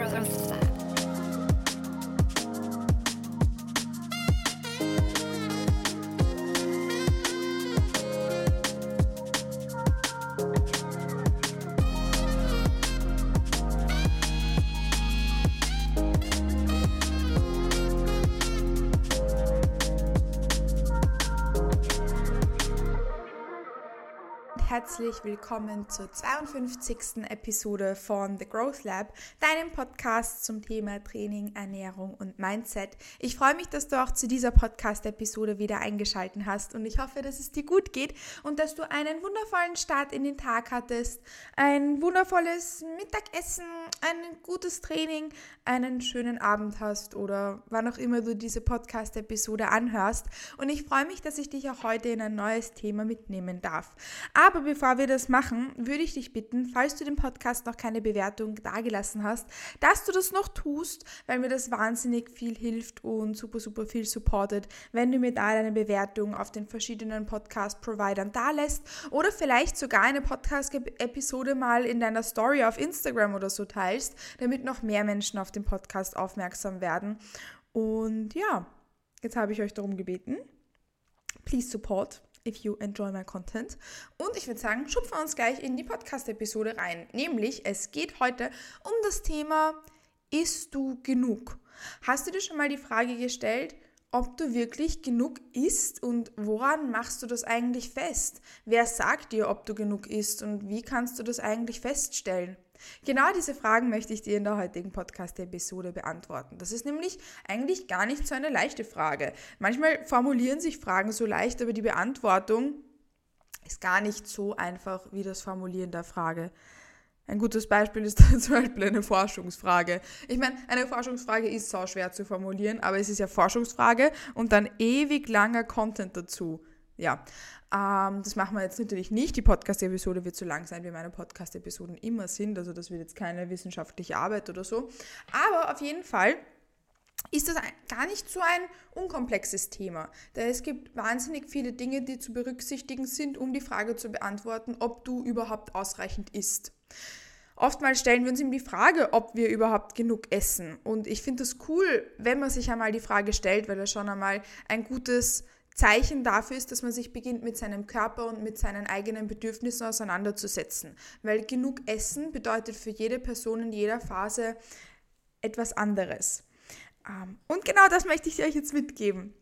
Growth herzlich willkommen zur 52. Episode von The Growth Lab, deinem Podcast zum Thema Training, Ernährung und Mindset. Ich freue mich, dass du auch zu dieser Podcast-Episode wieder eingeschaltet hast und ich hoffe, dass es dir gut geht und dass du einen wundervollen Start in den Tag hattest, ein wundervolles Mittagessen, ein gutes Training, einen schönen Abend hast oder wann auch immer du diese Podcast-Episode anhörst. Und ich freue mich, dass ich dich auch heute in ein neues Thema mitnehmen darf. Aber aber bevor wir das machen, würde ich dich bitten, falls du dem Podcast noch keine Bewertung dagelassen hast, dass du das noch tust, weil mir das wahnsinnig viel hilft und super, super viel supportet, wenn du mir da deine Bewertung auf den verschiedenen Podcast-Providern da lässt oder vielleicht sogar eine Podcast-Episode mal in deiner Story auf Instagram oder so teilst, damit noch mehr Menschen auf den Podcast aufmerksam werden. Und ja, jetzt habe ich euch darum gebeten. Please support if you enjoy my content. Und ich würde sagen, schupfen wir uns gleich in die Podcast-Episode rein. Nämlich, es geht heute um das Thema, isst du genug? Hast du dir schon mal die Frage gestellt, ob du wirklich genug isst und woran machst du das eigentlich fest? Wer sagt dir, ob du genug isst und wie kannst du das eigentlich feststellen? Genau diese Fragen möchte ich dir in der heutigen Podcast-Episode beantworten. Das ist nämlich eigentlich gar nicht so eine leichte Frage. Manchmal formulieren sich Fragen so leicht, aber die Beantwortung ist gar nicht so einfach wie das Formulieren der Frage. Ein gutes Beispiel ist zum Beispiel eine Forschungsfrage. Ich meine, eine Forschungsfrage ist so schwer zu formulieren, aber es ist ja Forschungsfrage und dann ewig langer Content dazu. Ja, ähm, das machen wir jetzt natürlich nicht. Die Podcast-Episode wird so lang sein, wie meine Podcast-Episoden immer sind. Also das wird jetzt keine wissenschaftliche Arbeit oder so. Aber auf jeden Fall ist das gar nicht so ein unkomplexes Thema. Denn es gibt wahnsinnig viele Dinge, die zu berücksichtigen sind, um die Frage zu beantworten, ob du überhaupt ausreichend isst. Oftmals stellen wir uns eben die Frage, ob wir überhaupt genug essen. Und ich finde es cool, wenn man sich einmal die Frage stellt, weil das schon einmal ein gutes Zeichen dafür ist, dass man sich beginnt, mit seinem Körper und mit seinen eigenen Bedürfnissen auseinanderzusetzen. Weil genug Essen bedeutet für jede Person in jeder Phase etwas anderes. Ähm, und genau das möchte ich euch jetzt mitgeben.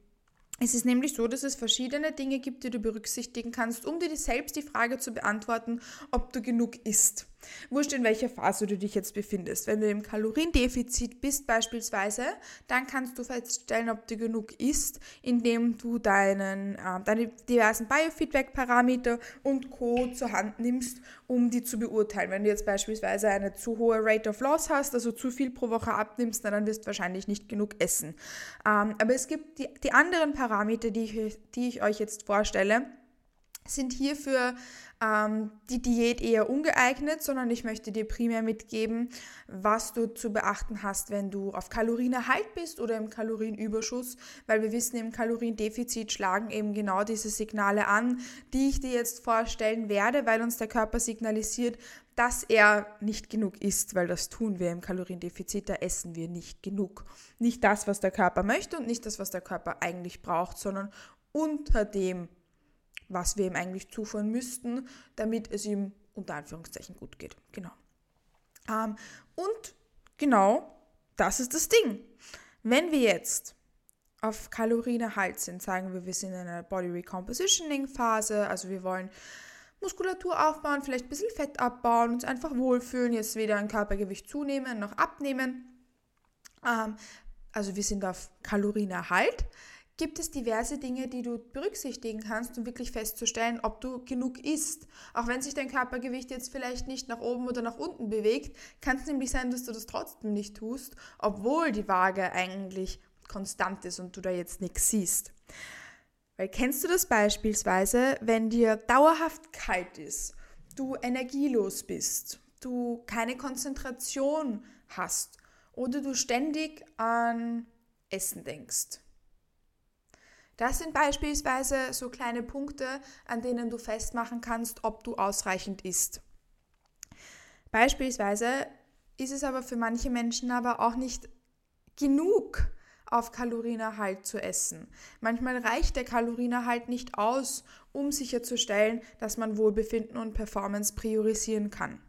Es ist nämlich so, dass es verschiedene Dinge gibt, die du berücksichtigen kannst, um dir selbst die Frage zu beantworten, ob du genug isst. Wurscht in welcher Phase du dich jetzt befindest. Wenn du im Kaloriendefizit bist beispielsweise, dann kannst du feststellen, ob du genug isst, indem du deinen, äh, deine diversen Biofeedback-Parameter und Co. zur Hand nimmst, um die zu beurteilen. Wenn du jetzt beispielsweise eine zu hohe Rate of Loss hast, also zu viel pro Woche abnimmst, dann wirst du wahrscheinlich nicht genug essen. Ähm, aber es gibt die, die anderen Parameter, die ich, die ich euch jetzt vorstelle, sind hierfür ähm, die Diät eher ungeeignet, sondern ich möchte dir primär mitgeben, was du zu beachten hast, wenn du auf Kalorienerhalt bist oder im Kalorienüberschuss, weil wir wissen, im Kaloriendefizit schlagen eben genau diese Signale an, die ich dir jetzt vorstellen werde, weil uns der Körper signalisiert, dass er nicht genug isst, weil das tun wir im Kaloriendefizit, da essen wir nicht genug. Nicht das, was der Körper möchte und nicht das, was der Körper eigentlich braucht, sondern unter dem, was wir ihm eigentlich zuführen müssten, damit es ihm unter Anführungszeichen gut geht. Genau. Ähm, und genau das ist das Ding. Wenn wir jetzt auf Kalorienerhalt sind, sagen wir, wir sind in einer Body Recompositioning Phase, also wir wollen Muskulatur aufbauen, vielleicht ein bisschen Fett abbauen, uns einfach wohlfühlen, jetzt weder ein Körpergewicht zunehmen noch abnehmen. Ähm, also wir sind auf Kalorienerhalt gibt es diverse Dinge, die du berücksichtigen kannst, um wirklich festzustellen, ob du genug isst. Auch wenn sich dein Körpergewicht jetzt vielleicht nicht nach oben oder nach unten bewegt, kann es nämlich sein, dass du das trotzdem nicht tust, obwohl die Waage eigentlich konstant ist und du da jetzt nichts siehst. Weil kennst du das beispielsweise, wenn dir dauerhaft kalt ist, du energielos bist, du keine Konzentration hast oder du ständig an Essen denkst? Das sind beispielsweise so kleine Punkte, an denen du festmachen kannst, ob du ausreichend isst. Beispielsweise ist es aber für manche Menschen aber auch nicht genug auf Kalorienerhalt zu essen. Manchmal reicht der Kalorienerhalt nicht aus, um sicherzustellen, dass man Wohlbefinden und Performance priorisieren kann.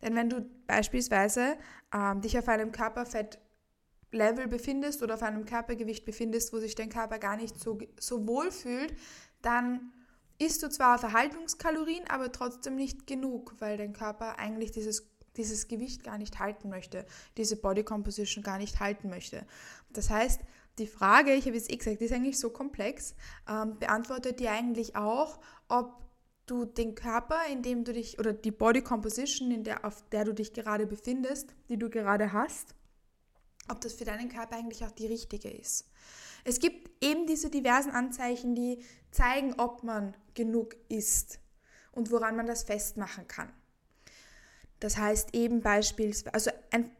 Denn wenn du beispielsweise ähm, dich auf einem Körperfettlevel befindest oder auf einem Körpergewicht befindest, wo sich dein Körper gar nicht so, so wohl fühlt, dann isst du zwar Verhaltungskalorien, aber trotzdem nicht genug, weil dein Körper eigentlich dieses dieses Gewicht gar nicht halten möchte, diese Body Composition gar nicht halten möchte. Das heißt, die Frage, ich habe es eh gesagt, die ist eigentlich so komplex, ähm, beantwortet dir eigentlich auch, ob du den Körper, in dem du dich, oder die Body Composition, in der, auf der du dich gerade befindest, die du gerade hast, ob das für deinen Körper eigentlich auch die richtige ist. Es gibt eben diese diversen Anzeichen, die zeigen, ob man genug isst und woran man das festmachen kann. Das heißt eben beispielsweise, also ein,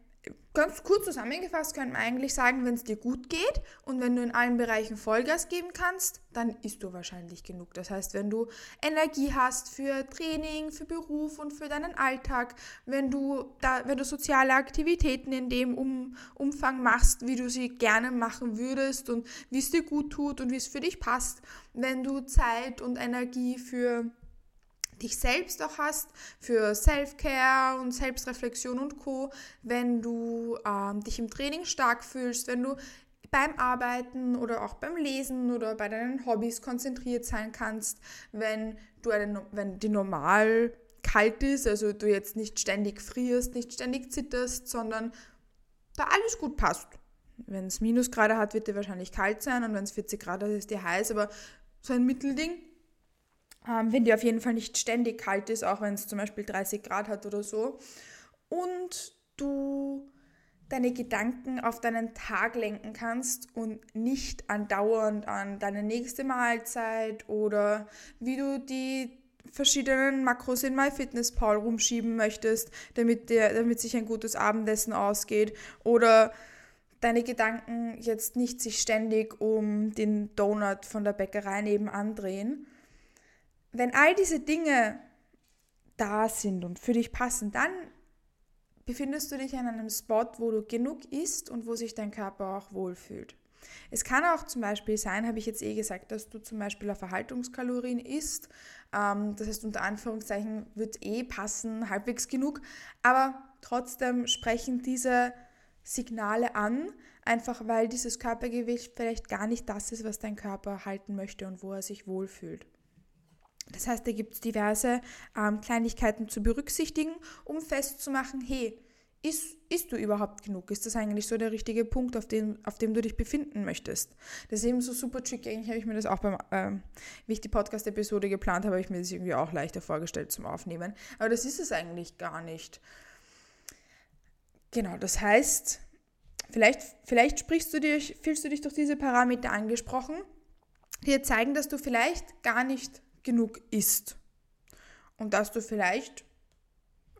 ganz kurz zusammengefasst könnte man eigentlich sagen, wenn es dir gut geht und wenn du in allen Bereichen Vollgas geben kannst, dann isst du wahrscheinlich genug. Das heißt, wenn du Energie hast für Training, für Beruf und für deinen Alltag, wenn du, da, wenn du soziale Aktivitäten in dem um, Umfang machst, wie du sie gerne machen würdest und wie es dir gut tut und wie es für dich passt, wenn du Zeit und Energie für dich selbst auch hast, für Self-Care und Selbstreflexion und Co., wenn du ähm, dich im Training stark fühlst, wenn du beim Arbeiten oder auch beim Lesen oder bei deinen Hobbys konzentriert sein kannst, wenn du eine, wenn die normal kalt ist, also du jetzt nicht ständig frierst, nicht ständig zitterst, sondern da alles gut passt. Wenn es Minusgrade hat, wird dir wahrscheinlich kalt sein und wenn es 40 Grad hat, ist dir heiß, aber so ein Mittelding ähm, wenn die auf jeden Fall nicht ständig kalt ist, auch wenn es zum Beispiel 30 Grad hat oder so. Und du deine Gedanken auf deinen Tag lenken kannst und nicht andauernd an deine nächste Mahlzeit oder wie du die verschiedenen Makros in MyFitnessPal rumschieben möchtest, damit, dir, damit sich ein gutes Abendessen ausgeht oder deine Gedanken jetzt nicht sich ständig um den Donut von der Bäckerei nebenan drehen, wenn all diese Dinge da sind und für dich passen, dann befindest du dich an einem Spot, wo du genug isst und wo sich dein Körper auch wohlfühlt. Es kann auch zum Beispiel sein, habe ich jetzt eh gesagt, dass du zum Beispiel auf Erhaltungskalorien isst. Ähm, das heißt, unter Anführungszeichen wird eh passen, halbwegs genug. Aber trotzdem sprechen diese Signale an, einfach weil dieses Körpergewicht vielleicht gar nicht das ist, was dein Körper halten möchte und wo er sich wohlfühlt. Das heißt, da gibt es diverse ähm, Kleinigkeiten zu berücksichtigen, um festzumachen, hey, ist, ist du überhaupt genug? Ist das eigentlich so der richtige Punkt, auf dem, auf dem du dich befinden möchtest? Das ist eben so super tricky. Eigentlich habe ich mir das auch beim, ähm, wie ich die Podcast-Episode geplant habe, habe ich mir das irgendwie auch leichter vorgestellt zum Aufnehmen. Aber das ist es eigentlich gar nicht. Genau, das heißt, vielleicht, vielleicht sprichst du dich, fühlst du dich durch diese Parameter angesprochen, die dir zeigen, dass du vielleicht gar nicht genug isst. Und dass du vielleicht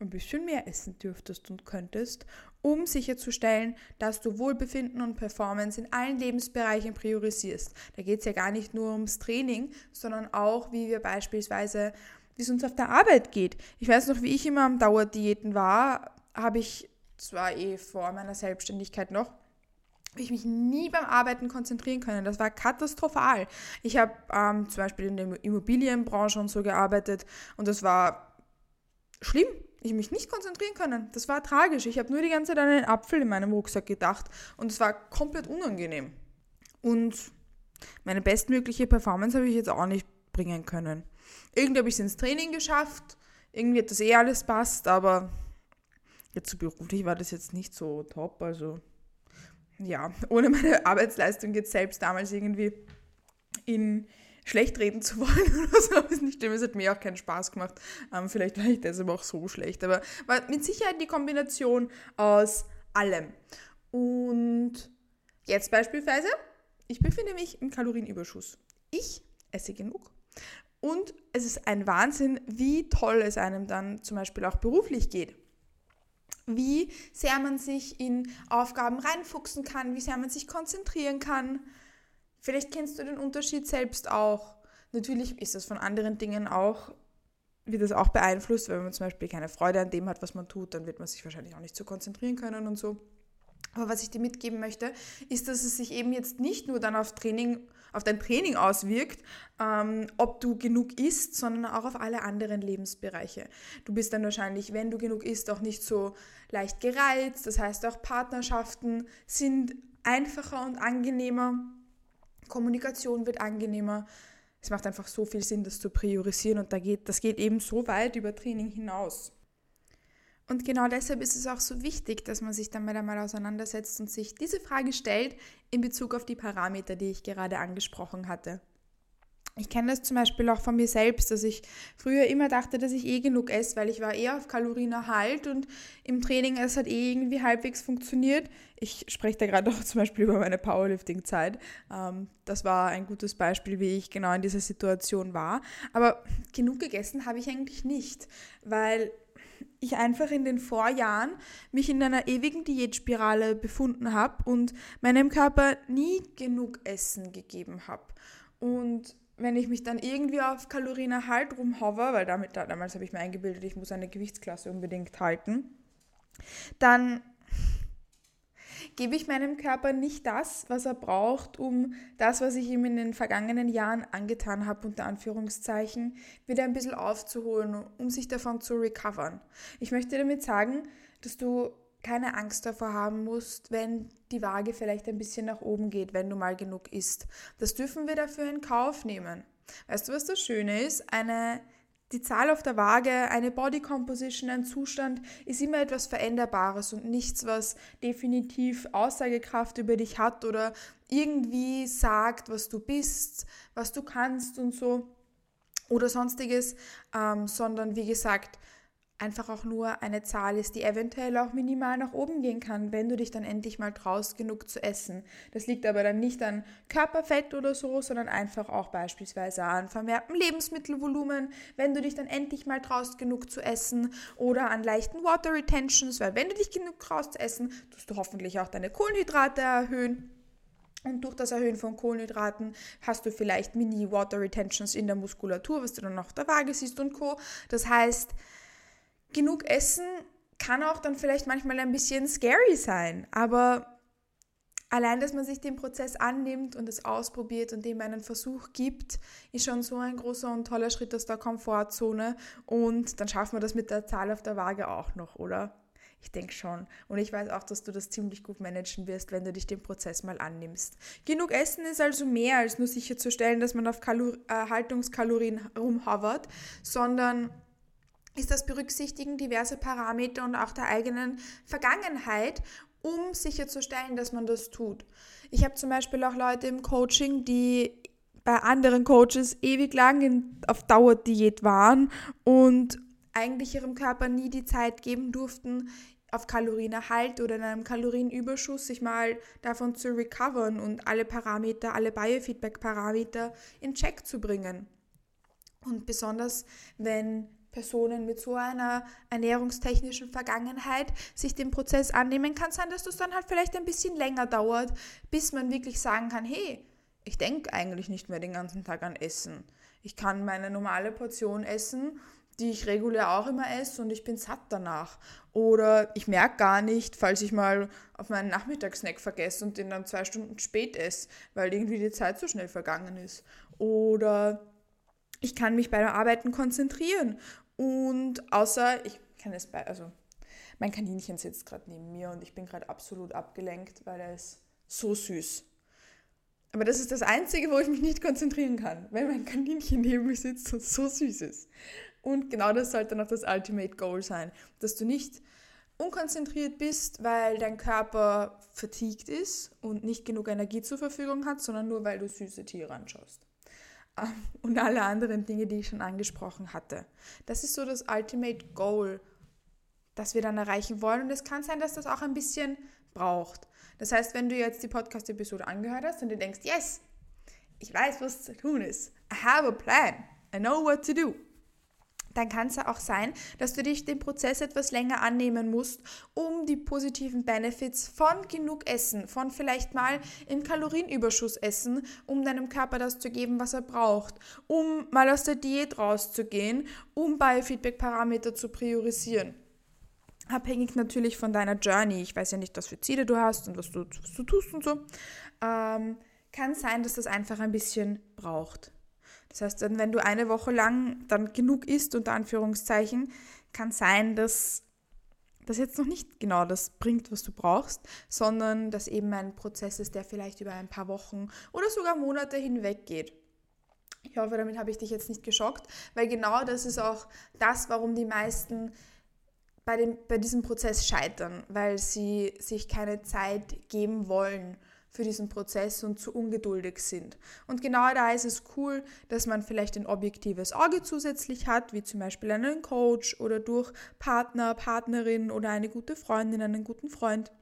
ein bisschen mehr essen dürftest und könntest, um sicherzustellen, dass du Wohlbefinden und Performance in allen Lebensbereichen priorisierst. Da geht es ja gar nicht nur ums Training, sondern auch, wie wir beispielsweise, wie es uns auf der Arbeit geht. Ich weiß noch, wie ich immer am Dauerdiäten war, habe ich zwar eh vor meiner Selbstständigkeit noch, ich mich nie beim Arbeiten konzentrieren können. Das war katastrophal. Ich habe ähm, zum Beispiel in der Immobilienbranche und so gearbeitet und das war schlimm. Ich mich nicht konzentrieren können. Das war tragisch. Ich habe nur die ganze Zeit an einen Apfel in meinem Rucksack gedacht und es war komplett unangenehm. Und meine bestmögliche Performance habe ich jetzt auch nicht bringen können. Irgendwie habe ich es ins Training geschafft. Irgendwie hat das eh alles passt, aber jetzt so beruflich war das jetzt nicht so top. Also ja, ohne meine Arbeitsleistung jetzt selbst damals irgendwie in schlecht reden zu wollen oder so, ist nicht schlimm, es hat mir auch keinen Spaß gemacht. Ähm, vielleicht war ich deshalb auch so schlecht, aber war mit Sicherheit die Kombination aus allem. Und jetzt beispielsweise, ich befinde mich im Kalorienüberschuss. Ich esse genug. Und es ist ein Wahnsinn, wie toll es einem dann zum Beispiel auch beruflich geht wie sehr man sich in Aufgaben reinfuchsen kann, wie sehr man sich konzentrieren kann. Vielleicht kennst du den Unterschied selbst auch. Natürlich ist das von anderen Dingen auch wird das auch beeinflusst, wenn man zum Beispiel keine Freude an dem hat, was man tut, dann wird man sich wahrscheinlich auch nicht so konzentrieren können und so. Aber was ich dir mitgeben möchte, ist, dass es sich eben jetzt nicht nur dann auf Training, auf dein Training auswirkt, ähm, ob du genug isst, sondern auch auf alle anderen Lebensbereiche. Du bist dann wahrscheinlich, wenn du genug isst, auch nicht so leicht gereizt. Das heißt, auch Partnerschaften sind einfacher und angenehmer. Kommunikation wird angenehmer. Es macht einfach so viel Sinn, das zu priorisieren und da geht, das geht eben so weit über Training hinaus. Und genau deshalb ist es auch so wichtig, dass man sich damit einmal auseinandersetzt und sich diese Frage stellt in Bezug auf die Parameter, die ich gerade angesprochen hatte. Ich kenne das zum Beispiel auch von mir selbst, dass ich früher immer dachte, dass ich eh genug esse, weil ich war eher auf Kalorienerhalt und im Training es hat eh irgendwie halbwegs funktioniert. Ich spreche da gerade auch zum Beispiel über meine Powerlifting-Zeit. Ähm, das war ein gutes Beispiel, wie ich genau in dieser Situation war. Aber genug gegessen habe ich eigentlich nicht, weil ich einfach in den Vorjahren mich in einer ewigen Diätspirale befunden habe und meinem Körper nie genug Essen gegeben habe. Und wenn ich mich dann irgendwie auf Kalorienerhalt rumhover, weil damit, damals habe ich mir eingebildet, ich muss eine Gewichtsklasse unbedingt halten, dann gebe ich meinem Körper nicht das, was er braucht, um das, was ich ihm in den vergangenen Jahren angetan habe, unter Anführungszeichen, wieder ein bisschen aufzuholen, um sich davon zu recovern. Ich möchte damit sagen, dass du keine Angst davor haben musst, wenn die Waage vielleicht ein bisschen nach oben geht, wenn du mal genug isst. Das dürfen wir dafür in Kauf nehmen. Weißt du, was das Schöne ist? Eine die Zahl auf der Waage, eine Body Composition, ein Zustand ist immer etwas Veränderbares und nichts, was definitiv Aussagekraft über dich hat oder irgendwie sagt, was du bist, was du kannst und so oder sonstiges, ähm, sondern wie gesagt, einfach auch nur eine Zahl ist, die eventuell auch minimal nach oben gehen kann, wenn du dich dann endlich mal traust, genug zu essen. Das liegt aber dann nicht an Körperfett oder so, sondern einfach auch beispielsweise an vermehrtem Lebensmittelvolumen, wenn du dich dann endlich mal traust, genug zu essen oder an leichten Water Retentions, weil wenn du dich genug traust zu essen, tust du hoffentlich auch deine Kohlenhydrate erhöhen. Und durch das Erhöhen von Kohlenhydraten hast du vielleicht Mini-Water Retentions in der Muskulatur, was du dann auf der Waage siehst und Co. Das heißt, genug Essen kann auch dann vielleicht manchmal ein bisschen scary sein, aber allein, dass man sich den Prozess annimmt und es ausprobiert und dem einen Versuch gibt, ist schon so ein großer und toller Schritt aus der Komfortzone und dann schaffen wir das mit der Zahl auf der Waage auch noch, oder? Ich denke schon. Und ich weiß auch, dass du das ziemlich gut managen wirst, wenn du dich dem Prozess mal annimmst. Genug Essen ist also mehr als nur sicherzustellen, dass man auf Kalor äh, Haltungskalorien rumhovert, sondern ist das Berücksichtigen diverser Parameter und auch der eigenen Vergangenheit, um sicherzustellen, dass man das tut. Ich habe zum Beispiel auch Leute im Coaching, die bei anderen Coaches ewig lang in, auf Dauerdiät waren und eigentlich ihrem Körper nie die Zeit geben durften, auf Kalorienerhalt oder in einem Kalorienüberschuss sich mal davon zu recovern und alle Parameter, alle Biofeedback-Parameter in Check zu bringen. Und besonders wenn Personen mit so einer ernährungstechnischen Vergangenheit sich dem Prozess annehmen, kann sein, dass das dann halt vielleicht ein bisschen länger dauert, bis man wirklich sagen kann, hey, ich denke eigentlich nicht mehr den ganzen Tag an Essen. Ich kann meine normale Portion essen, die ich regulär auch immer esse und ich bin satt danach. Oder ich merke gar nicht, falls ich mal auf meinen Nachmittagssnack vergesse und den dann zwei Stunden spät esse, weil irgendwie die Zeit so schnell vergangen ist. Oder ich kann mich beim Arbeiten konzentrieren und außer, ich kann es bei, also mein Kaninchen sitzt gerade neben mir und ich bin gerade absolut abgelenkt, weil er ist so süß. Aber das ist das Einzige, wo ich mich nicht konzentrieren kann, weil mein Kaninchen neben mir sitzt und so süß ist. Und genau das sollte noch das Ultimate Goal sein, dass du nicht unkonzentriert bist, weil dein Körper fatigued ist und nicht genug Energie zur Verfügung hat, sondern nur weil du süße Tiere anschaust. und alle anderen Dinge, die ich schon angesprochen hatte. Das ist so das Ultimate Goal, das wir dann erreichen wollen. Und es kann sein, dass das auch ein bisschen braucht. Das heißt, wenn du jetzt die Podcast-Episode angehört hast und du denkst, yes, ich weiß, was zu tun ist. I have a plan. I know what to do. Dann kann es ja auch sein, dass du dich dem Prozess etwas länger annehmen musst, um die positiven Benefits von genug Essen, von vielleicht mal im Kalorienüberschuss essen, um deinem Körper das zu geben, was er braucht, um mal aus der Diät rauszugehen, um Biofeedback-Parameter zu priorisieren. Abhängig natürlich von deiner Journey. Ich weiß ja nicht, was für Ziele du hast und was du, was du tust und so. Ähm, kann sein, dass das einfach ein bisschen braucht. Das heißt, wenn du eine Woche lang dann genug isst, unter Anführungszeichen, kann sein, dass das jetzt noch nicht genau das bringt, was du brauchst, sondern dass eben ein Prozess ist, der vielleicht über ein paar Wochen oder sogar Monate hinweg geht. Ich hoffe, damit habe ich dich jetzt nicht geschockt, weil genau das ist auch das, warum die meisten bei, dem, bei diesem Prozess scheitern, weil sie sich keine Zeit geben wollen für diesen Prozess und zu ungeduldig sind. Und genau da ist es cool, dass man vielleicht ein objektives Auge zusätzlich hat, wie zum Beispiel einen Coach oder durch Partner, Partnerin oder eine gute Freundin, einen guten Freund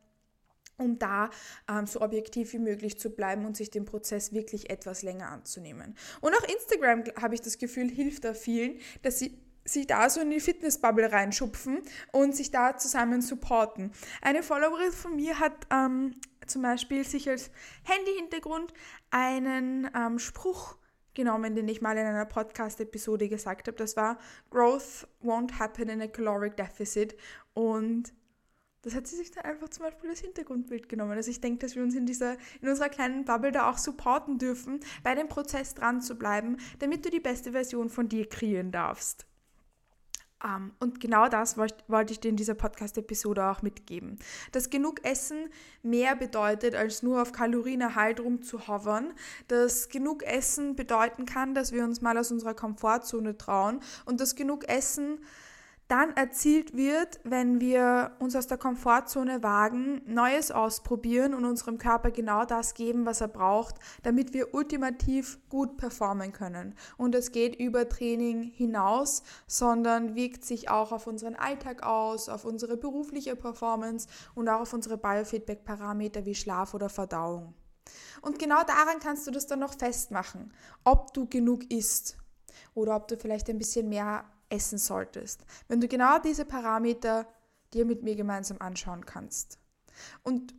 um da ähm, so objektiv wie möglich zu bleiben und sich den Prozess wirklich etwas länger anzunehmen. Und auch Instagram, habe ich das Gefühl, hilft da vielen, dass sie sich da so in die Fitnessbubble reinschupfen und sich da zusammen supporten. Eine Followerin von mir hat ähm, zum Beispiel sich als Handy-Hintergrund einen ähm, Spruch genommen, den ich mal in einer Podcast-Episode gesagt habe. Das war Growth won't happen in a caloric deficit. Und das hat sie sich dann einfach zum Beispiel als Hintergrundbild genommen. Also ich denke, dass wir uns in, dieser, in unserer kleinen Bubble da auch supporten dürfen, bei dem Prozess dran zu bleiben, damit du die beste Version von dir kreieren darfst. Um, ähm, und genau das wollte ich dir in dieser Podcast-Episode auch mitgeben. Dass genug Essen mehr bedeutet, als nur auf Kalorienerhalt rumzuhovern. Dass genug Essen bedeuten kann, dass wir uns mal aus unserer Komfortzone trauen. Und dass genug Essen dann erzielt wird, wenn wir uns aus der Komfortzone wagen, Neues ausprobieren und unserem Körper genau das geben, was er braucht, damit wir ultimativ gut performen können. Und es geht über Training hinaus, sondern wirkt sich auch auf unseren Alltag aus, auf unsere berufliche Performance und auch auf unsere Biofeedback-Parameter wie Schlaf oder Verdauung. Und genau daran kannst du das dann noch festmachen, ob du genug isst oder ob du vielleicht ein bisschen mehr essen solltest. Wenn du genau diese Parameter dir mit mir gemeinsam anschauen kannst. Und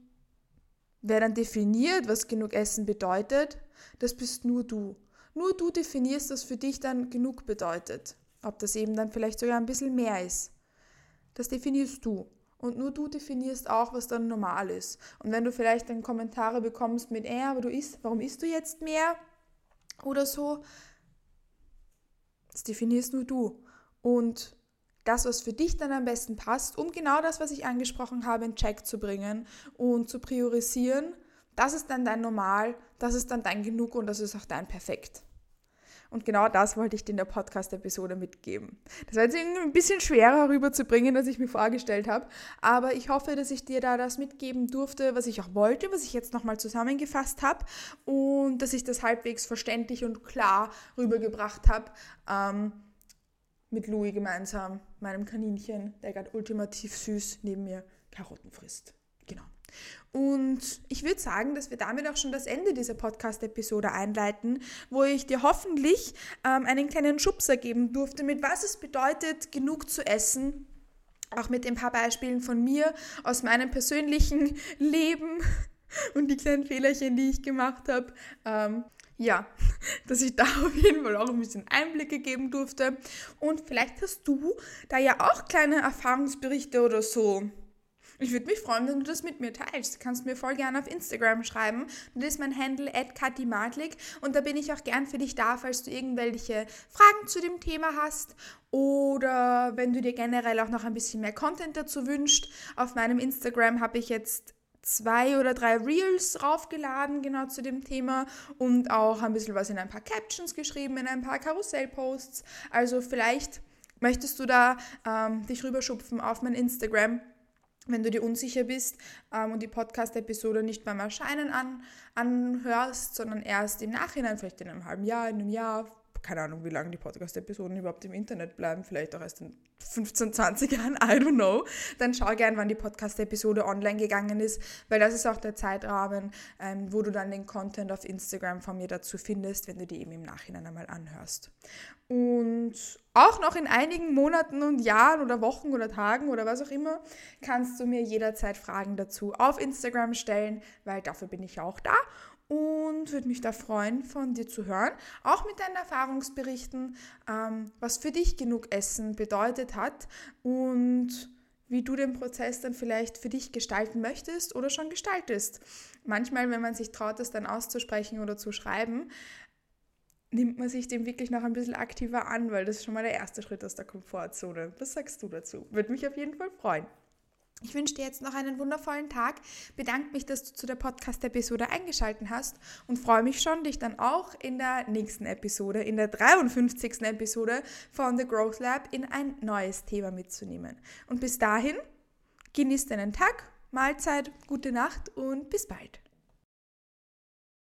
wer dann definiert, was genug Essen bedeutet, das bist nur du. Nur du definierst, was für dich dann genug bedeutet. Ob das eben dann vielleicht sogar ein bisschen mehr ist. Das definierst du. Und nur du definierst auch, was dann normal ist. Und wenn du vielleicht dann Kommentare bekommst mit, äh, aber du isst, warum isst du jetzt mehr? Oder so, das definierst nur du und das, was für dich dann am besten passt, um genau das, was ich angesprochen habe, in Check zu bringen und zu priorisieren, das ist dann dein Normal, das ist dann dein Genug und das ist auch dein Perfekt. Und genau das wollte ich dir in der Podcast-Episode mitgeben. Das war jetzt ein bisschen schwerer rüberzubringen, als ich mir vorgestellt habe. Aber ich hoffe, dass ich dir da das mitgeben durfte, was ich auch wollte, was ich jetzt nochmal zusammengefasst habe. Und dass ich das halbwegs verständlich und klar rübergebracht habe. Ähm, mit Louis gemeinsam, meinem Kaninchen, der gerade ultimativ süß neben mir Karotten frisst. Genau. Und ich würde sagen, dass wir damit auch schon das Ende dieser Podcast-Episode einleiten, wo ich dir hoffentlich ähm, einen kleinen Schubser geben durfte, mit was es bedeutet, genug zu essen. Auch mit ein paar Beispielen von mir aus meinem persönlichen Leben und die kleinen Fehlerchen, die ich gemacht habe. Ähm, ja, dass ich da auf jeden Fall auch ein bisschen Einblicke geben durfte. Und vielleicht hast du da ja auch kleine Erfahrungsberichte oder so. Ich würde mich freuen, wenn du das mit mir teilst. Du kannst mir voll gerne auf Instagram schreiben. Das ist mein Handle @katimadlik und da bin ich auch gern für dich da, falls du irgendwelche Fragen zu dem Thema hast oder wenn du dir generell auch noch ein bisschen mehr Content dazu wünschst. Auf meinem Instagram habe ich jetzt zwei oder drei Reels draufgeladen, genau zu dem Thema und auch ein bisschen was in ein paar Captions geschrieben, in ein paar Karussellposts. Also vielleicht möchtest du da ähm, dich rüberschupfen auf mein Instagram, wenn du dir unsicher bist ähm, und die Podcast-Episode nicht beim Erscheinen an, anhörst, sondern erst im Nachhinein, vielleicht in einem halben Jahr, in einem Jahr, keine Ahnung, wie lange die Podcast-Episoden überhaupt im Internet bleiben, vielleicht auch erst in 15, 20 Jahren, I don't know, dann schau gern, wann die Podcast-Episode online gegangen ist, weil das ist auch der Zeitrahmen, ähm, wo du dann den Content auf Instagram von mir dazu findest, wenn du die eben im Nachhinein einmal anhörst. Und auch noch in einigen Monaten und Jahren oder Wochen oder Tagen oder was auch immer, kannst du mir jederzeit Fragen dazu auf Instagram stellen, weil dafür bin ich auch da und würde mich da freuen, von dir zu hören. Auch mit deinen Erfahrungsberichten, ähm, was für dich genug Essen bedeutet hat und wie du den Prozess dann vielleicht für dich gestalten möchtest oder schon gestaltest. Manchmal, wenn man sich traut, das dann auszusprechen oder zu schreiben, nimmt man sich dem wirklich noch ein bisschen aktiver an, weil das ist schon mal der erste Schritt aus der Komfortzone. Was sagst du dazu? Würde mich auf jeden Fall freuen. Ich wünsche dir jetzt noch einen wundervollen Tag, bedanke mich, dass du zu der Podcast-Episode eingeschaltet hast und freue mich schon, dich dann auch in der nächsten Episode, in der 53. Episode von The Growth Lab in ein neues Thema mitzunehmen. Und bis dahin, genieß deinen Tag, Mahlzeit, gute Nacht und bis bald.